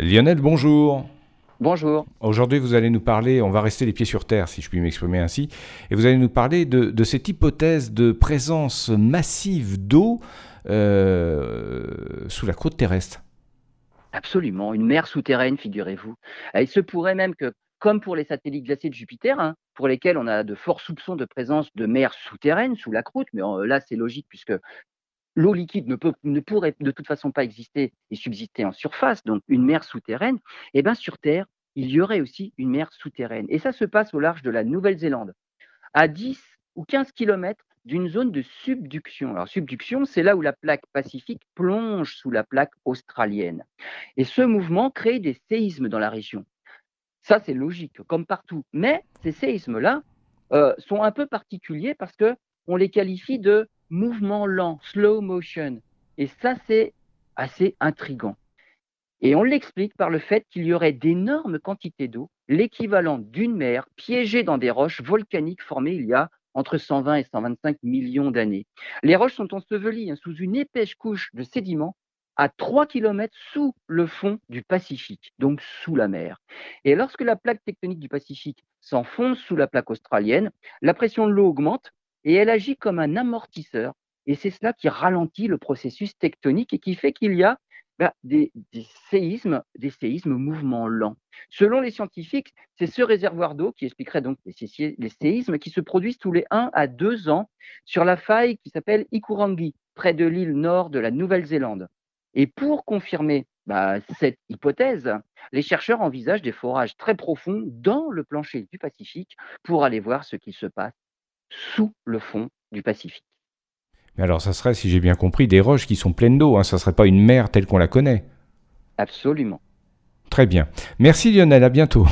Lionel, bonjour. Bonjour. Aujourd'hui, vous allez nous parler, on va rester les pieds sur terre, si je puis m'exprimer ainsi, et vous allez nous parler de, cette hypothèse de présence massive d'eau euh, sous la croûte terrestre. Absolument, une mer souterraine, figurez-vous. Il se pourrait même que, comme pour les satellites glacés de Jupiter, hein, pour lesquels on a de forts soupçons de présence de mer souterraine sous la croûte, mais euh, là c'est logique puisque l'eau liquide ne, pourrait de toute façon pas exister et subsister en surface, donc une mer souterraine, et eh bien sur Terre, il y aurait aussi une mer souterraine. Et ça se passe au large de la Nouvelle-Zélande, à 10 ou 15 km d'une zone de subduction. Alors subduction, c'est là où la plaque pacifique plonge sous la plaque australienne. Et ce mouvement crée des séismes dans la région. Ça, c'est logique, comme partout. Mais ces séismes-là euh, sont un peu particuliers parce qu'on les qualifie de mouvement lent, slow motion. Et ça, c'est assez intrigant. Et on l'explique par le fait qu'il y aurait d'énormes quantités d'eau, l'équivalent d'une mer, piégée dans des roches volcaniques formées il y a entre 120 et 125 millions d'années. Les roches sont ensevelies hein, sous une épaisse couche de sédiments à 3 km sous le fond du Pacifique, donc sous la mer. Et lorsque la plaque tectonique du Pacifique s'enfonce sous la plaque australienne, la pression de l'eau augmente et elle agit comme un amortisseur. Et c'est cela qui ralentit le processus tectonique et qui fait qu'il y a bah, des, séismes, des séismes mouvements lents. Selon les scientifiques, c'est ce réservoir d'eau qui expliquerait donc les, séismes qui se produisent tous les 1 à 2 ans sur la faille qui s'appelle Ikurangi, près de l'île nord de la Nouvelle-Zélande. Et pour confirmer bah, cette hypothèse, les chercheurs envisagent des forages très profonds dans le plancher du Pacifique pour aller voir ce qui se passe sous le fond du Pacifique. Mais alors, ça serait, si j'ai bien compris, des roches qui sont pleines d'eau. Hein. Ça ne serait pas une mer telle qu'on la connaît. Absolument. Très bien. Merci Lionel, à bientôt.